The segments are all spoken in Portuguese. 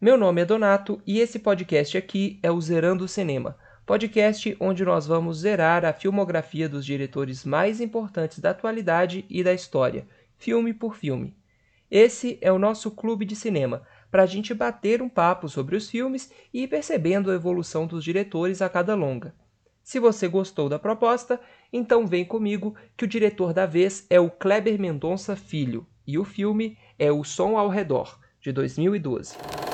Meu nome é Donato e esse podcast aqui é o Zerando Cinema, podcast onde nós vamos zerar a filmografia dos diretores mais importantes da atualidade e da história, filme por filme. Esse é o nosso clube de cinema, para a gente bater um papo sobre os filmes e ir percebendo a evolução dos diretores a cada longa. Se você gostou da proposta, então vem comigo que o diretor da vez é o Kleber Mendonça Filho e o filme é O Som ao Redor, de 2012.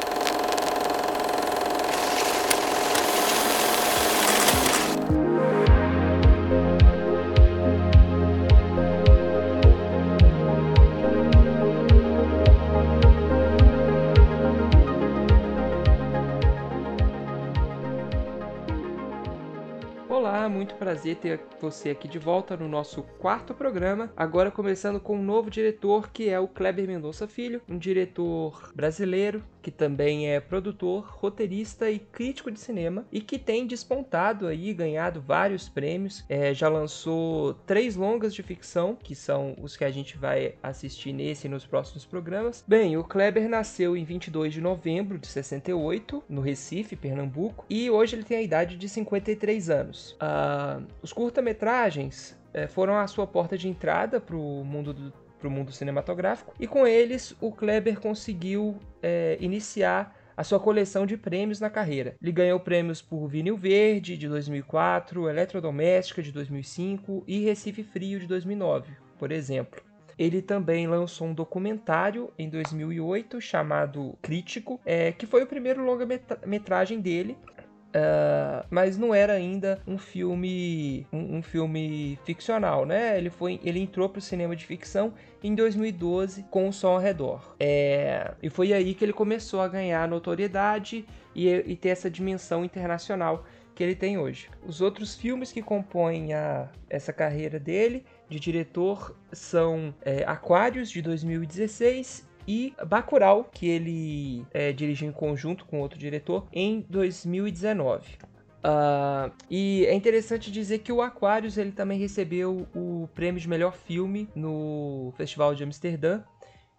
Prazer ter você aqui de volta no nosso quarto programa. Agora começando com um novo diretor que é o Kleber Mendonça Filho, um diretor brasileiro que também é produtor, roteirista e crítico de cinema e que tem despontado aí, ganhado vários prêmios. É, já lançou três longas de ficção, que são os que a gente vai assistir nesse e nos próximos programas. Bem, o Kleber nasceu em 22 de novembro de 68, no Recife, Pernambuco, e hoje ele tem a idade de 53 anos. Uh, os curta-metragens é, foram a sua porta de entrada para o mundo do para o mundo cinematográfico, e com eles o Kleber conseguiu é, iniciar a sua coleção de prêmios na carreira. Ele ganhou prêmios por Vinil Verde de 2004, Eletrodoméstica de 2005 e Recife Frio de 2009, por exemplo. Ele também lançou um documentário em 2008 chamado Crítico, é, que foi o primeiro longa-metragem dele Uh, mas não era ainda um filme um, um, filme ficcional, né? Ele foi ele entrou para o cinema de ficção em 2012 com o Som ao Redor. É, e foi aí que ele começou a ganhar notoriedade e, e ter essa dimensão internacional que ele tem hoje. Os outros filmes que compõem a, essa carreira dele de diretor são é, Aquários de 2016 e Bacurau, que ele é, dirigiu em conjunto com outro diretor em 2019. Uh, ah, e é interessante dizer que o Aquarius ele também recebeu o prêmio de melhor filme no Festival de Amsterdã.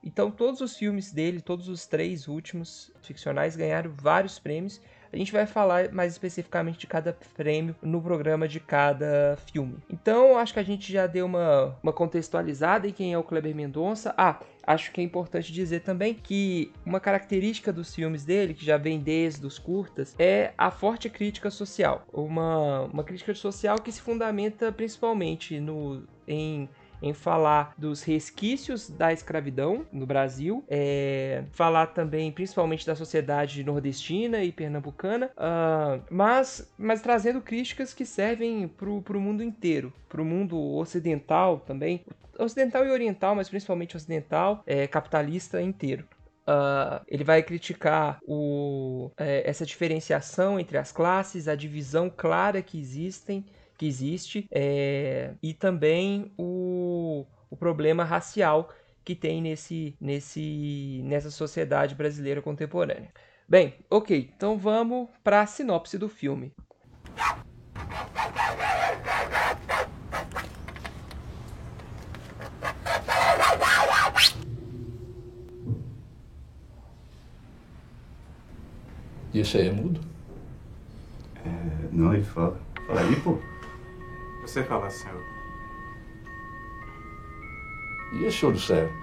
Então todos os filmes dele, todos os três últimos ficcionais ganharam vários prêmios. A gente vai falar mais especificamente de cada prêmio no programa de cada filme. Então, acho que a gente já deu uma, uma contextualizada em quem é o Kleber Mendonça. Ah, acho que é importante dizer também que uma característica dos filmes dele, que já vem desde os curtas, é a forte crítica social. Uma, uma crítica social que se fundamenta principalmente no, em em falar dos resquícios da escravidão no Brasil, é, falar também principalmente da sociedade nordestina e pernambucana, uh, mas, mas trazendo críticas que servem para o mundo inteiro, para o mundo ocidental também, ocidental e oriental, mas principalmente ocidental, é, capitalista inteiro. Uh, ele vai criticar o, é, essa diferenciação entre as classes, a divisão clara que existem que existe é, e também o, o problema racial que tem nesse, nesse, nessa sociedade brasileira contemporânea. Bem, ok, então vamos para a sinopse do filme. E esse aí é mudo? É, não, ele fala. Fala aí, pô. Você fala, senhor. E esse olho sério?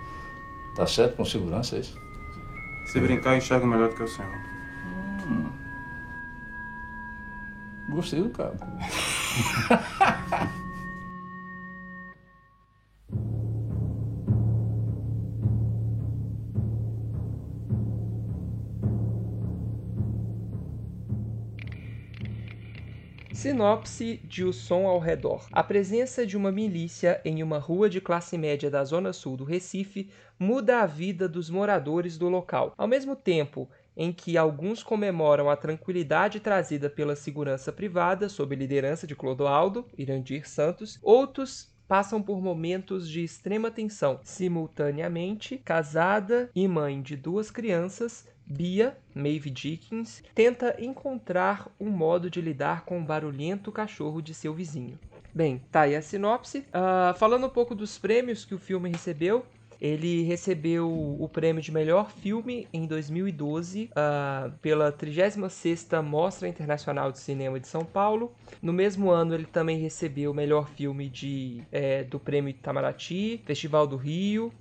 Tá certo com segurança, é isso? Se brincar, enxerga melhor do que o senhor. Hum. Gostei do cara. Sinopse de O Som ao Redor. A presença de uma milícia em uma rua de classe média da zona sul do Recife muda a vida dos moradores do local. Ao mesmo tempo em que alguns comemoram a tranquilidade trazida pela segurança privada sob liderança de Clodoaldo Irandir Santos, outros passam por momentos de extrema tensão. Simultaneamente, casada e mãe de duas crianças, Bia, Maeve Dickens, tenta encontrar um modo de lidar com o barulhento cachorro de seu vizinho. Bem, tá aí a sinopse. Uh, falando um pouco dos prêmios que o filme recebeu, Ele recebeu o prêmio de melhor filme em 2012 uh, pela 36ª Mostra Internacional de Cinema de São Paulo. No mesmo ano, ele também recebeu o melhor filme de, é, do Prêmio Itamaraty, Festival do Rio,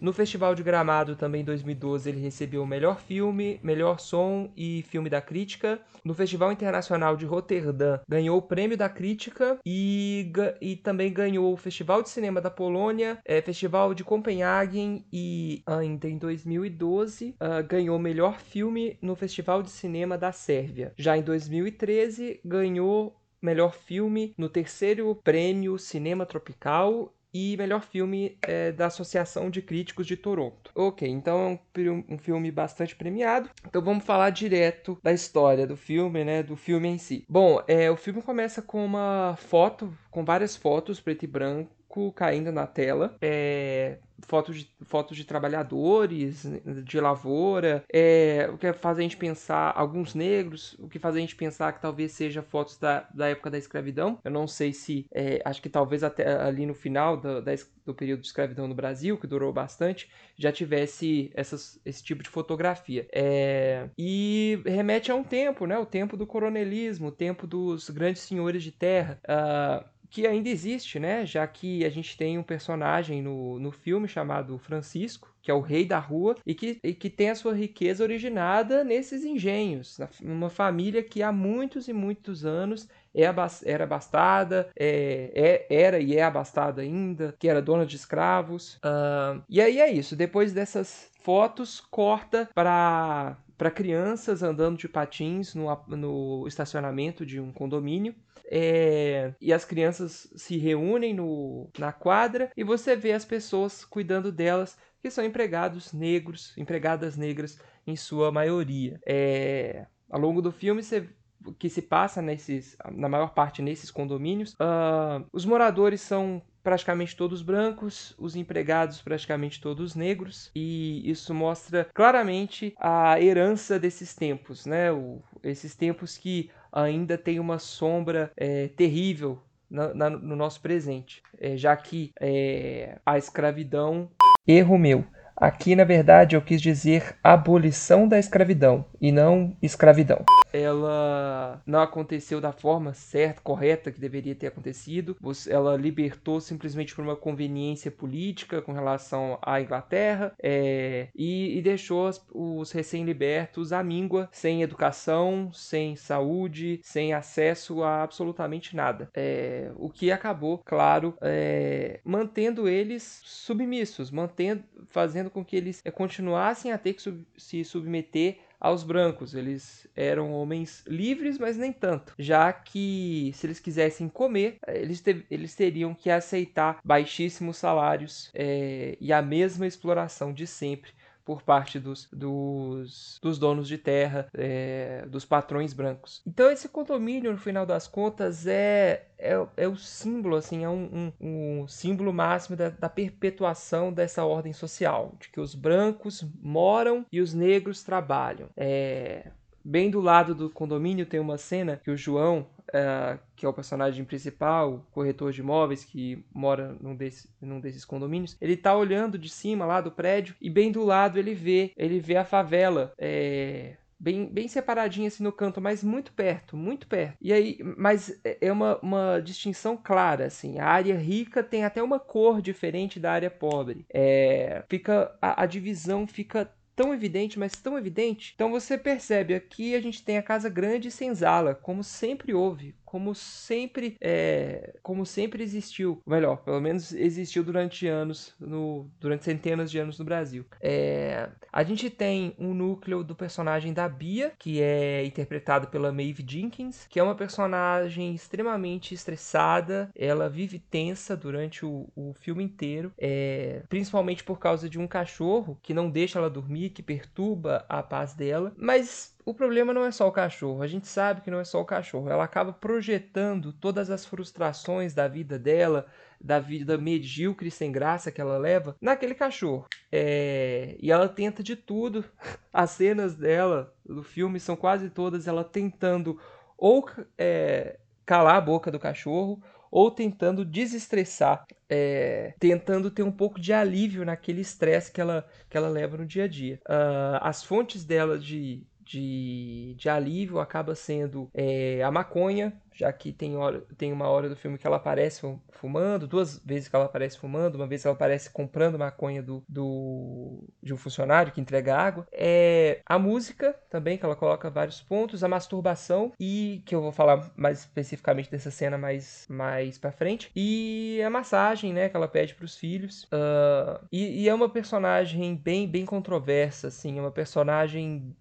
no Festival de Gramado, também em 2012, ele recebeu o melhor filme, melhor som e filme da crítica. No Festival Internacional de Roterdã, ganhou o prêmio da crítica e, e também ganhou o Festival de Cinema da Polônia, é, Festival de Copenhagen e ainda em 2012 uh, ah, ganhou o melhor filme no Festival de Cinema da Sérvia. Já em 2013, ganhou melhor filme no terceiro prêmio Cinema Tropical e melhor filme é, da Associação de Críticos de Toronto. Ok, então é um, um, filme bastante premiado. Então vamos falar direto da história do filme, né? Do filme em si. Bom, é, o filme começa com uma foto, com várias fotos preto e branco caindo na tela. É, fotos de, fotos de trabalhadores de lavoura, é, o que faz a gente pensar, alguns negros, o que faz a gente pensar que talvez seja fotos da, da época da escravidão. Eu não sei se, é, acho que talvez até ali no final do, da, do período de escravidão no Brasil, que durou bastante, já tivesse essas, esse tipo de fotografia. É, e remete a um tempo, né? O tempo do coronelismo, o tempo dos grandes senhores de terra. Uh, que ainda existe, né? Já que a gente tem um personagem no, no filme chamado Francisco, que é o rei da rua, e que, e que tem a sua riqueza originada nesses engenhos, numa família que há muitos e muitos anos é era abastada, é, é, era e é abastada ainda, que era dona de escravos. Uh, e aí é isso, depois dessas fotos, corta para para crianças andando de patins no, no estacionamento de um condomínio. É, e as crianças se reúnem no, na quadra e você vê as pessoas cuidando delas, que são empregados negros, empregadas negras em sua maioria. É, ao longo do filme, você que se passa nesses, na maior parte nesses condomínios, uh, os moradores são praticamente todos brancos, os empregados praticamente todos negros, e isso mostra claramente a herança desses tempos, né? O, esses tempos que ainda tem uma sombra é, terrível na, na, no nosso presente, é, já que é, a escravidão. Erro meu. Aqui, na verdade, eu quis dizer abolição da escravidão e não escravidão. Ela não aconteceu da forma certa, correta que deveria ter acontecido. Ela libertou simplesmente por uma conveniência política com relação à Inglaterra é, e, e, deixou os recém-libertos à míngua, sem educação, sem saúde, sem acesso a absolutamente nada. É, o que acabou, claro, é, mantendo eles submissos, mantendo, fazendo com que eles eh, continuassem a ter que sub se submeter aos brancos. Eles eram homens livres, mas nem tanto, já que se eles quisessem comer, eles, te eles teriam que aceitar baixíssimos salários é, e a mesma exploração de sempre por parte dos, dos, dos donos de terra, é, dos patrões brancos. Então esse condomínio, no final das contas, é, é, é o símbolo, assim, é um, um, um símbolo máximo da, da, perpetuação dessa ordem social, de que os brancos moram e os negros trabalham. É, bem do lado do condomínio tem uma cena que o João, uh, que é o personagem principal, corretor de imóveis que mora num, desse, num desses condomínios, ele tá olhando de cima lá do prédio e bem do lado ele vê, ele vê a favela. É, bem, bem separadinha assim no canto, mas muito perto, muito perto. E aí, mas é, é uma, uma distinção clara, assim. A área rica tem até uma cor diferente da área pobre. É, fica a, a divisão fica tão evidente, mas tão evidente. Então você percebe aqui a gente tem a casa grande e senzala, como sempre houve, como sempre é, como sempre existiu, melhor, pelo menos existiu durante anos, no, durante centenas de anos no Brasil. É, a gente tem um núcleo do personagem da Bia, que é interpretado pela Maeve Jenkins, que é uma personagem extremamente estressada, ela vive tensa durante o, o filme inteiro, é, principalmente por causa de um cachorro que não deixa ela dormir, que perturba a paz dela, mas o problema não é só o cachorro, a gente sabe que não é só o cachorro. Ela acaba projetando todas as frustrações da vida dela, da vida medíocre sem graça que ela leva, naquele cachorro. É... E ela tenta de tudo. As cenas dela do filme são quase todas ela tentando ou é, calar a boca do cachorro ou tentando desestressar, é, tentando ter um pouco de alívio naquele estresse que ela, que ela leva no dia a dia. Uh, as fontes dela de, de, de alívio acaba sendo é, a maconha, já que tem, hora, tem uma hora do filme que ela aparece fumando, duas vezes que ela aparece fumando, uma vez que ela aparece comprando maconha do, do de um funcionário que entrega água. É a música também, que ela coloca vários pontos, a masturbação, e que eu vou falar mais especificamente dessa cena mais, mais pra frente, e a massagem, né, que ela pede para os filhos. Uh, e, e é uma personagem bem, bem controversa, assim, é uma personagem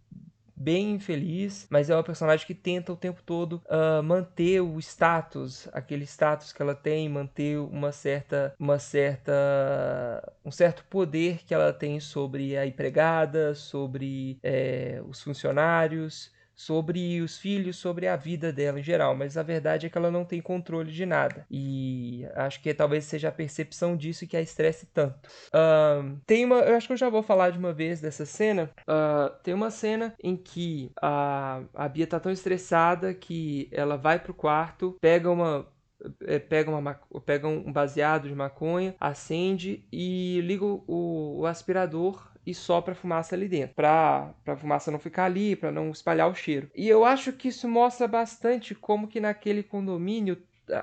bem infeliz, mas é uma personagem que tenta o tempo todo uh, manter o status, aquele status que ela tem, manter uma certa, uma certa, um certo poder que ela tem sobre a empregada, sobre é, os funcionários sobre os filhos, sobre a vida dela em geral, mas a verdade é que ela não tem controle de nada. E acho que talvez seja a percepção disso que a estresse tanto. Uh, tem uma, eu acho que eu já vou falar de uma vez dessa cena. Uh, tem uma cena em que a, a Bia tá tão estressada que ela vai pro quarto, pega uma é, pega, uma, pega um baseado de maconha, acende e liga o, o aspirador e sopra a fumaça ali dentro, para a fumaça não ficar ali, para não espalhar o cheiro. E eu acho que isso mostra bastante como que naquele condomínio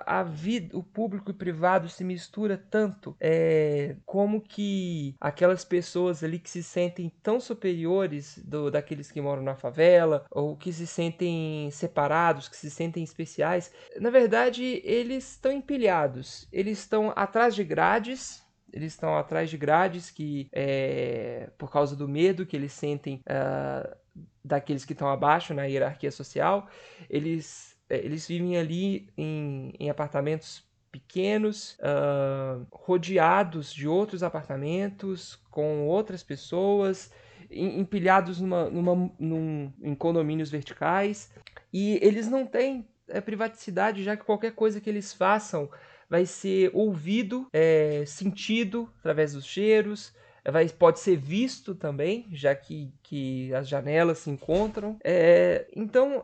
a vida, o público e o privado se mistura tanto, é, como que aquelas pessoas ali que se sentem tão superiores do, daqueles que moram na favela, ou que se sentem separados, que se sentem especiais, na verdade eles estão empilhados, eles estão atrás de grades eles estão atrás de grades que, é, por causa do medo que eles sentem uh, daqueles que estão abaixo na hierarquia social, eles, é, eles vivem ali em, em apartamentos pequenos, uh, rodeados de outros apartamentos, com outras pessoas, empilhados numa, numa, num, em condomínios verticais. E eles não têm é, privaticidade, já que qualquer coisa que eles façam vai ser ouvido, é, sentido através dos cheiros, vai, pode ser visto também, já que, que as janelas se encontram. É, então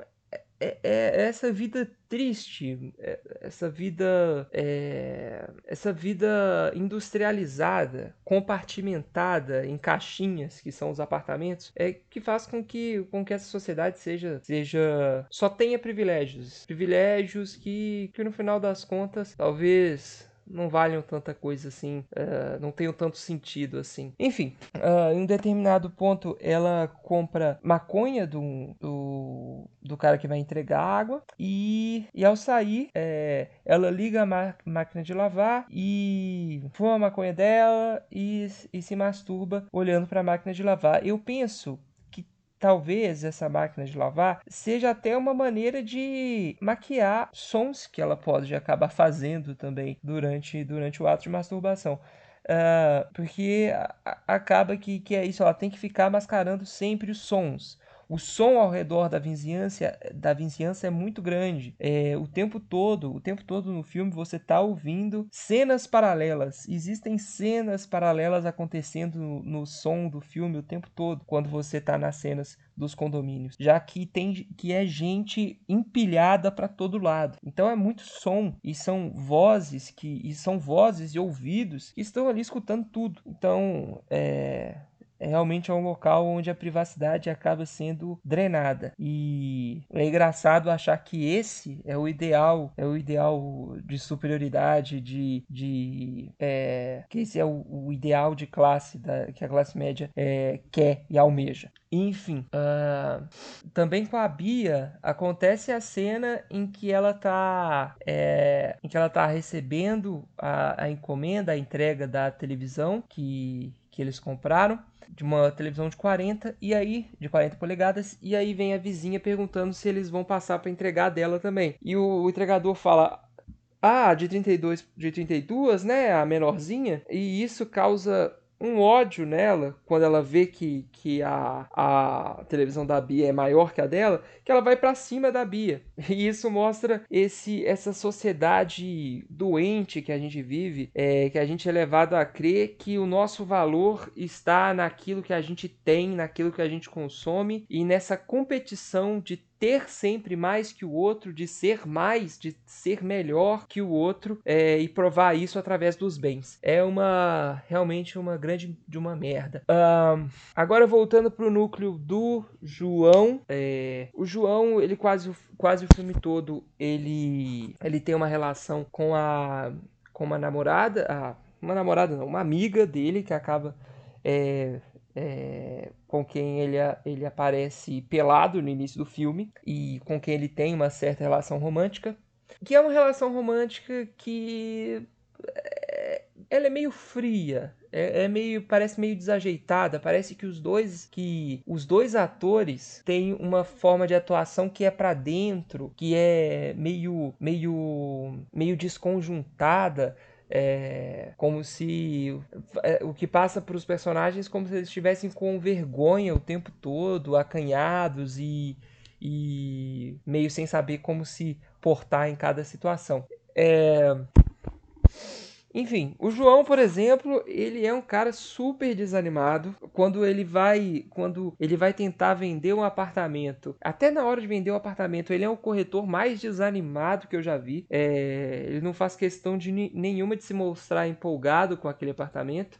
é, é, essa vida triste, é, essa vida, é, essa vida industrializada, compartimentada em caixinhas que são os apartamentos, é que faz com que, com que essa sociedade seja, seja só tenha privilégios, privilégios que, que no final das contas talvez não valham tanta coisa assim, uh, não tenham tanto sentido assim. Enfim, uh, em um determinado ponto ela compra maconha do, do, do cara que vai entregar água e, e ao sair é, ela liga a máquina de lavar e fuma a maconha dela e, e se masturba olhando para a máquina de lavar. Eu penso talvez essa máquina de lavar seja até uma maneira de maquiar sons que ela pode acabar fazendo também durante, durante o ato de masturbação. Uh, porque acaba que, que é isso, ela tem que ficar mascarando sempre os sons. O som ao redor da vizinhança, da vizinhança é muito grande. É, o tempo todo, o tempo todo no filme você está ouvindo cenas paralelas. Existem cenas paralelas acontecendo no, no som do filme o tempo todo quando você está nas cenas dos condomínios, já que tem que é gente empilhada para todo lado. Então é muito som e são vozes que e são vozes e ouvidos que estão ali escutando tudo. Então é é realmente é um local onde a privacidade acaba sendo drenada. E é engraçado achar que esse é o ideal, é o ideal de superioridade, de, de é, que esse é o, o, ideal de classe da, que a classe média é, quer e almeja. Enfim, uh, também com a Bia acontece a cena em que ela tá, é, em que ela tá recebendo a, a encomenda, a entrega da televisão que, que eles compraram de uma televisão de 40 e aí de 40 polegadas e aí vem a vizinha perguntando se eles vão passar para entregar dela também. E o, o entregador fala: "Ah, de 32, de 32, né, a menorzinha". E isso causa um ódio nela quando ela vê que, que a, a televisão da Bia é maior que a dela, que ela vai para cima da Bia. E isso mostra esse essa sociedade doente que a gente vive, é, que a gente é levado a crer que o nosso valor está naquilo que a gente tem, naquilo que a gente consome e nessa competição de ter sempre mais que o outro, de ser mais, de ser melhor que o outro é, e provar isso através dos bens. É uma realmente uma grande de uma merda. Um, agora voltando pro núcleo do João, é, o João ele quase quase o filme todo ele ele tem uma relação com a com uma namorada, a, uma namorada não, uma amiga dele que acaba é, é, com quem ele, ele aparece pelado no início do filme e com quem ele tem uma certa relação romântica, que é uma relação romântica que é, ela é meio fria, é, é, meio parece meio desajeitada, parece que os dois que os dois atores têm uma forma de atuação que é para dentro, que é meio meio meio desconjuntada é, como se é, o que passa para os personagens como se eles estivessem com vergonha o tempo todo, acanhados e, e meio sem saber como se portar em cada situação. É, enfim, o João, por exemplo, ele é um cara super desanimado quando ele vai quando ele vai tentar vender um apartamento. Até na hora de vender o um apartamento, ele é o corretor mais desanimado que eu já vi. É, ele não faz questão de nenhuma de se mostrar empolgado com aquele apartamento.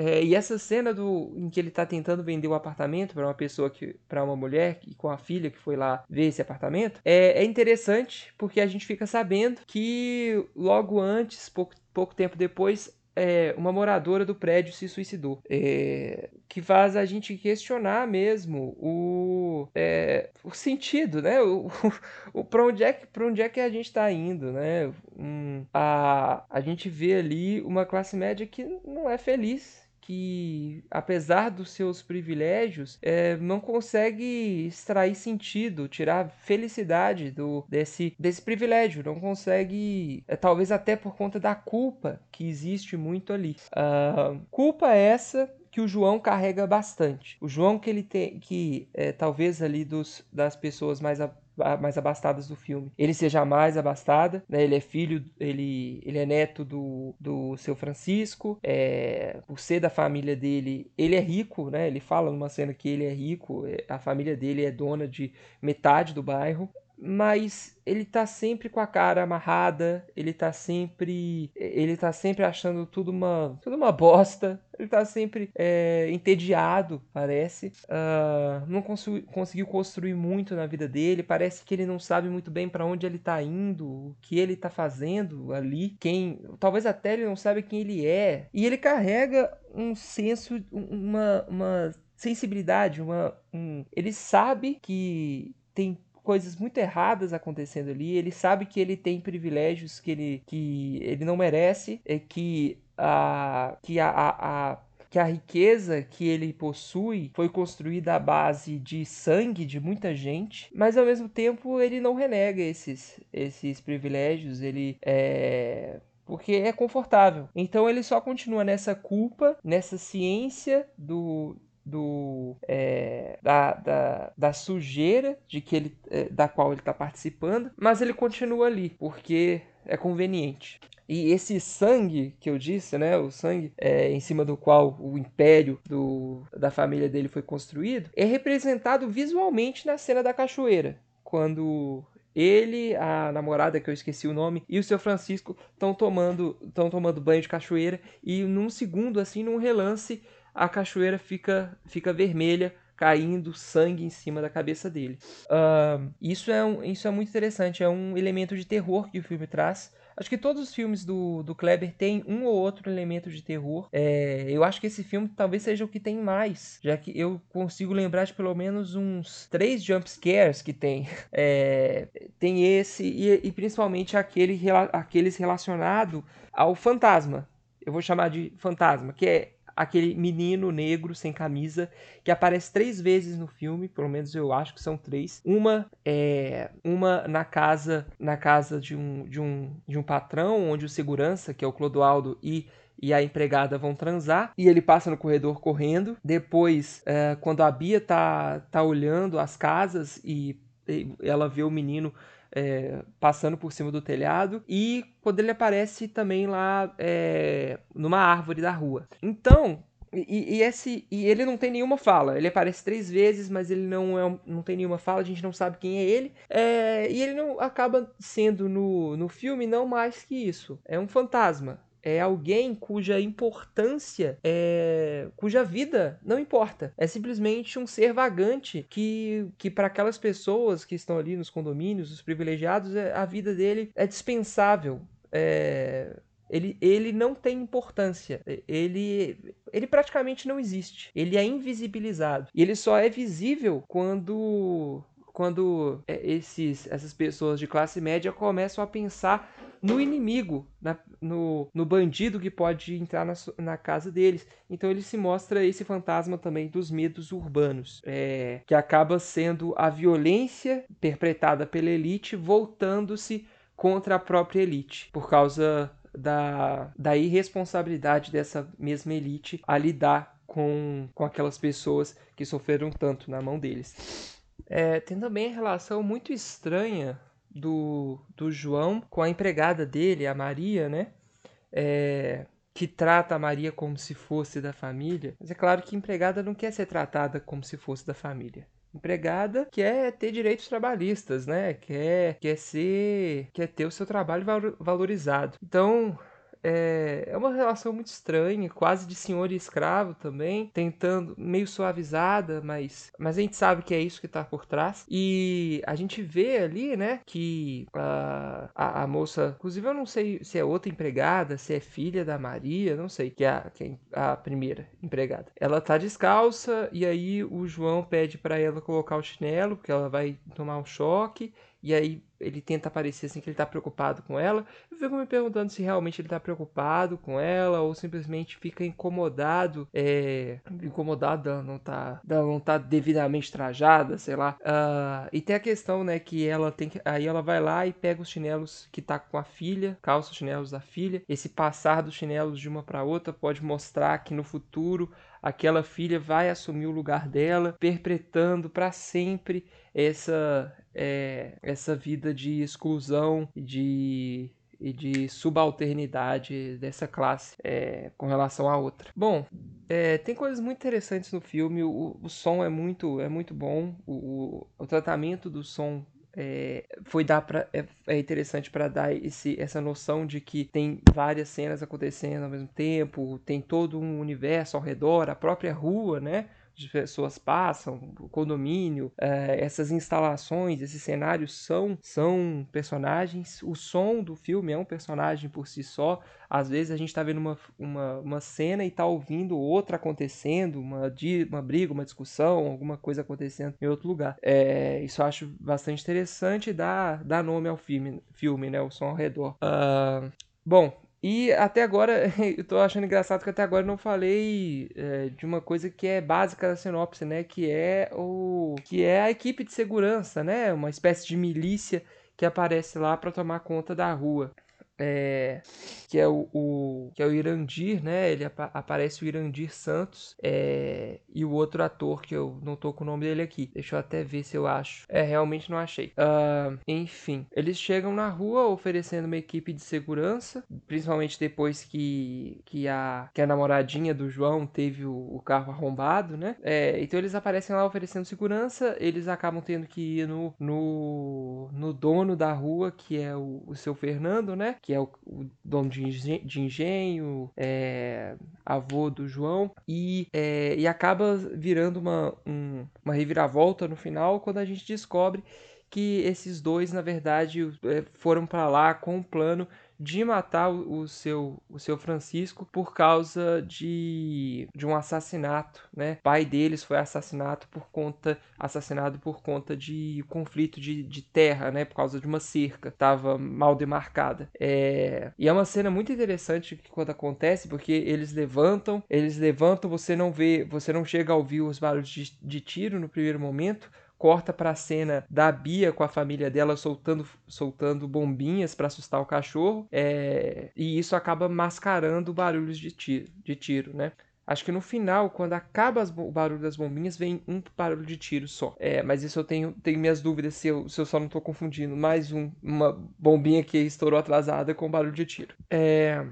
É, e essa cena do, em que ele está tentando vender o apartamento para uma pessoa que para uma mulher e com a filha que foi lá ver esse apartamento é, é interessante porque a gente fica sabendo que logo antes, pouco pouco tempo depois, é, uma moradora do prédio se suicidou. É, que faz a gente questionar mesmo o, é, o sentido, né? O, o, para onde, é que, onde é que a gente está indo, né? Um, a, a gente vê ali uma classe média que não é feliz que, apesar dos seus privilégios, é, não consegue extrair sentido, tirar felicidade do desse, desse privilégio, não consegue, é, talvez até por conta da culpa que existe muito ali. Uh, culpa essa que o João carrega bastante. O João que ele tem, que é, talvez ali dos, das pessoas mais mais abastadas do filme. Ele seja mais abastada, né? Ele é filho, ele, ele é neto do, do seu Francisco, é, por ser da família dele, ele é rico, né? Ele fala numa cena que ele é rico, é, a família dele é dona de metade do bairro mas ele tá sempre com a cara amarrada, ele tá sempre ele tá sempre achando tudo uma tudo uma bosta, ele tá sempre é, entediado, parece, uh, não conseguiu construir muito na vida dele, parece que ele não sabe muito bem para onde ele tá indo, o que ele tá fazendo ali, quem, talvez até ele não sabe quem ele é, e ele carrega um senso, uma, uma sensibilidade, uma, um, ele sabe que tem coisas muito erradas acontecendo ali. Ele sabe que ele tem privilégios que ele, que ele não merece, é que a, que a, a, a que a riqueza que ele possui foi construída à base de sangue de muita gente, mas ao mesmo tempo ele não renega esses, esses privilégios, ele é porque é confortável. Então ele só continua nessa culpa, nessa ciência do, do é, da, da, da, sujeira de que ele é, da qual ele está participando, mas ele continua ali porque é conveniente. E esse sangue que eu disse, né, o sangue é, em cima do qual o império do, da família dele foi construído, é representado visualmente na cena da cachoeira, quando ele, a namorada que eu esqueci o nome, e o seu Francisco estão tomando, tomando banho de cachoeira e num segundo assim, num relance, a cachoeira fica, fica vermelha, caindo sangue em cima da cabeça dele. Uh, isso, é um, isso é muito interessante, é um elemento de terror que o filme traz. Acho que todos os filmes do, do Kleber têm um ou outro elemento de terror. É, eu acho que esse filme talvez seja o que tem mais, já que eu consigo lembrar de pelo menos uns três jump scares que tem. É, tem esse e, e principalmente aquele, aqueles relacionados ao fantasma. Eu vou chamar de fantasma, que é aquele menino negro sem camisa que aparece três vezes no filme, pelo menos eu acho que são três. Uma é uma na casa na casa de um, de um, de um patrão, onde o segurança, que é o Clodoaldo, e e a empregada vão transar e ele passa no corredor correndo. Depois, é, quando a Bia tá, tá olhando as casas e, e ela vê o menino é, passando por cima do telhado e quando ele aparece também lá é, numa árvore da rua. Então, E, e, esse, e ele não tem nenhuma fala. Ele aparece três vezes, mas ele não, é, não tem nenhuma fala, a gente não sabe quem é ele. É, e ele não acaba sendo no, no filme não mais que isso. É um fantasma é alguém cuja importância, é, cuja vida não importa. É simplesmente um ser vagante que, que para aquelas pessoas que estão ali nos condomínios, os privilegiados, é, a vida dele é dispensável. É, ele, ele não tem importância. Ele, ele praticamente não existe. Ele é invisibilizado. E ele só é visível quando quando é, esses, essas pessoas de classe média começam a pensar no inimigo, na, no, no bandido que pode entrar na, na, casa deles. Então ele se mostra esse fantasma também dos medos urbanos, é, que acaba sendo a violência interpretada pela elite voltando-se contra a própria elite, por causa da, da irresponsabilidade dessa mesma elite a lidar com, com aquelas pessoas que sofreram tanto na mão deles. É, tem também a relação muito estranha do, do João com a empregada dele, a Maria, né? É, que trata a Maria como se fosse da família. Mas é claro que empregada não quer ser tratada como se fosse da família. Empregada quer ter direitos trabalhistas, né? Quer, quer ser, quer ter o seu trabalho valorizado. Então, é, é uma relação muito estranha, quase de senhor e escravo também, tentando, meio suavizada, mas, mas a gente sabe que é isso que está por trás. E a gente vê ali, né, que a, a, a, moça, inclusive eu não sei se é outra empregada, se é filha da Maria, não sei, que é a, que é a primeira empregada. Ela tá descalça e aí o João pede para ela colocar o chinelo, porque ela vai tomar um choque. E aí ele tenta parecer assim que ele tá preocupado com ela. Eu fico me perguntando se realmente ele tá preocupado com ela ou simplesmente fica incomodado, é, incomodado não tá, não tá devidamente trajada, sei lá. Uh, e tem a questão, né, que ela tem que, aí ela vai lá e pega os chinelos que tá com a filha, calça os chinelos da filha. Esse passar dos chinelos de uma para outra pode mostrar que no futuro aquela filha vai assumir o lugar dela, perpetrando para sempre essa é, essa vida de exclusão de e de subalternidade dessa classe é, com relação à outra. Bom, é, tem coisas muito interessantes no filme. O, o som é muito é muito bom. O, o, o tratamento do som é, foi dar pra, é, é interessante para dar esse, essa noção de que tem várias cenas acontecendo ao mesmo tempo, tem todo um universo ao redor, a própria rua, né? De pessoas passam, o condomínio, é, essas instalações, esses cenários são, são personagens. O som do filme é um personagem por si só. Às vezes a gente está vendo uma, uma, uma cena e está ouvindo outra acontecendo, uma, uma briga, uma discussão, alguma coisa acontecendo em outro lugar. É, isso eu acho bastante interessante e dá, nome ao filme, filme, né? O som ao redor. Uh, bom, e até agora, eu tô achando engraçado que até agora eu não falei é, de uma coisa que é básica da sinopse, né? Que é o que é a equipe de segurança, né? Uma espécie de milícia que aparece lá para tomar conta da rua é, que é o, o, que é o Irandir, né? Ele ap aparece o Irandir Santos é, e o outro ator que eu não tô com o nome dele aqui. Deixa eu até ver se eu acho. É, realmente não achei. Uh, enfim, eles chegam na rua oferecendo uma equipe de segurança, principalmente depois que, que, a, que a namoradinha do João teve o, o carro arrombado, né? É, então eles aparecem lá oferecendo segurança, eles acabam tendo que ir no, no, no dono da rua, que é o, o seu Fernando, né? Que é o, o dono de engenho, de engenho é, avô do João, e, é, e acaba virando uma, um, uma reviravolta no final quando a gente descobre que esses dois, na verdade, é, foram para lá com o plano de matar o seu, o seu Francisco por causa de, de um assassinato, né? O pai deles foi assassinado por conta assassinado por conta de conflito de, de terra, né? Por causa de uma cerca, estava mal demarcada. É... E é uma cena muito interessante quando acontece, porque eles levantam, eles levantam, você não vê, você não chega a ouvir os barulhos de, de tiro no primeiro momento, corta para a cena da Bia com a família dela soltando, soltando bombinhas para assustar o cachorro, é, e isso acaba mascarando barulhos de tiro, de tiro, né? Acho que no final, quando acaba o barulho das bombinhas, vem um barulho de tiro só. É, mas isso eu tenho, tenho minhas dúvidas se eu, se eu só não estou confundindo. Mais um, uma bombinha que estourou atrasada com barulho de tiro. É...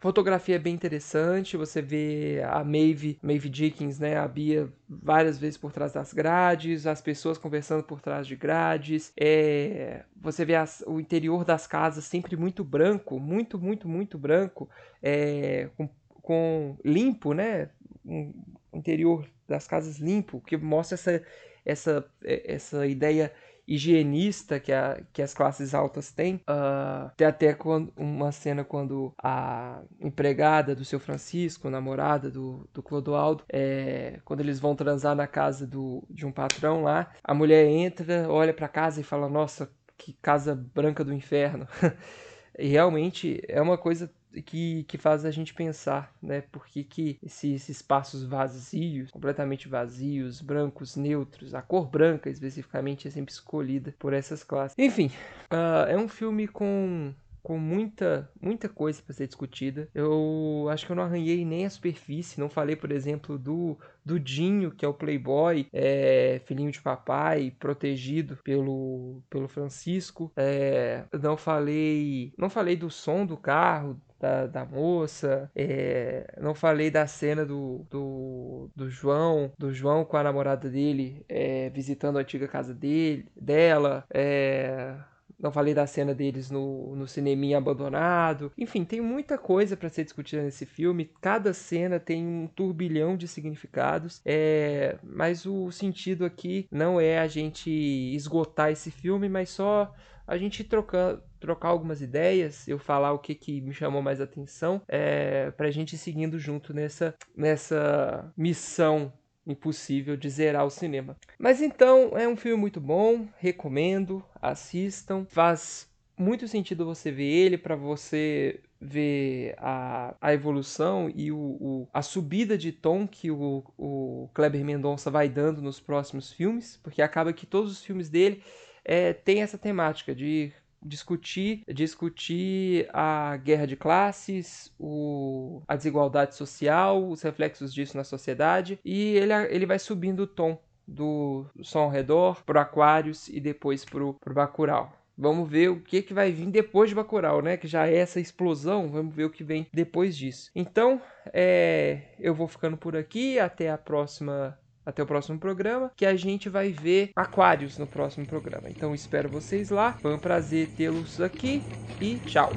Fotografia é bem interessante, você vê a Maeve, Maeve Dickens, né, a Bia várias vezes por trás das grades, as pessoas conversando por trás de grades, é, você vê as, o interior das casas sempre muito branco, muito, muito, muito branco, é, com, com limpo, né, um interior das casas limpo, que mostra essa, essa, é, essa ideia higienista que, a, que as classes altas têm. Uh, tem até quando, uma cena quando a empregada do seu Francisco, namorada do, do Clodoaldo, é, quando eles vão transar na casa do, de um patrão lá, a mulher entra, olha para casa e fala: Nossa, que casa branca do inferno. realmente é uma coisa que, que faz a gente pensar, né? Por que, que esses espaços vazios, completamente vazios, brancos, neutros, a cor branca especificamente é sempre escolhida por essas classes. Enfim, uh, é um filme com com muita, muita coisa para ser discutida. Eu acho que eu não arranhei nem a superfície. Não falei, por exemplo, do, do Dinho, que é o playboy, é, filhinho de papai, protegido pelo, pelo Francisco. É, não falei, não falei do som do carro, da, da moça. É, não falei da cena do, do, do, João, do João com a namorada dele é, visitando a antiga casa dele, dela. É, não falei da cena deles no, no cineminha abandonado. Enfim, tem muita coisa para ser discutida nesse filme. Cada cena tem um turbilhão de significados. É, mas o sentido aqui não é a gente esgotar esse filme, mas só a gente trocar, trocar algumas ideias, eu falar o que, que me chamou mais atenção, é, para a gente ir seguindo junto nessa, nessa missão impossível de zerar o cinema. Mas então, é um filme muito bom, recomendo, assistam. Faz muito sentido você ver ele para você ver a, a evolução e o, o, a subida de tom que o, o Kleber Mendonça vai dando nos próximos filmes, porque acaba que todos os filmes dele é, tem essa temática de discutir discutir a guerra de classes, o, a desigualdade social, os reflexos disso na sociedade e ele, ele vai subindo o tom do som ao redor pro Aquários e depois pro, pro Bacurau. Vamos ver o que, que vai vir depois de Bacurau, né? Que já é essa explosão. Vamos ver o que vem depois disso. Então, é, eu vou ficando por aqui. Até a próxima até o próximo programa, que a gente vai ver Aquários no próximo programa. Então espero vocês lá. Foi um prazer tê-los aqui e tchau.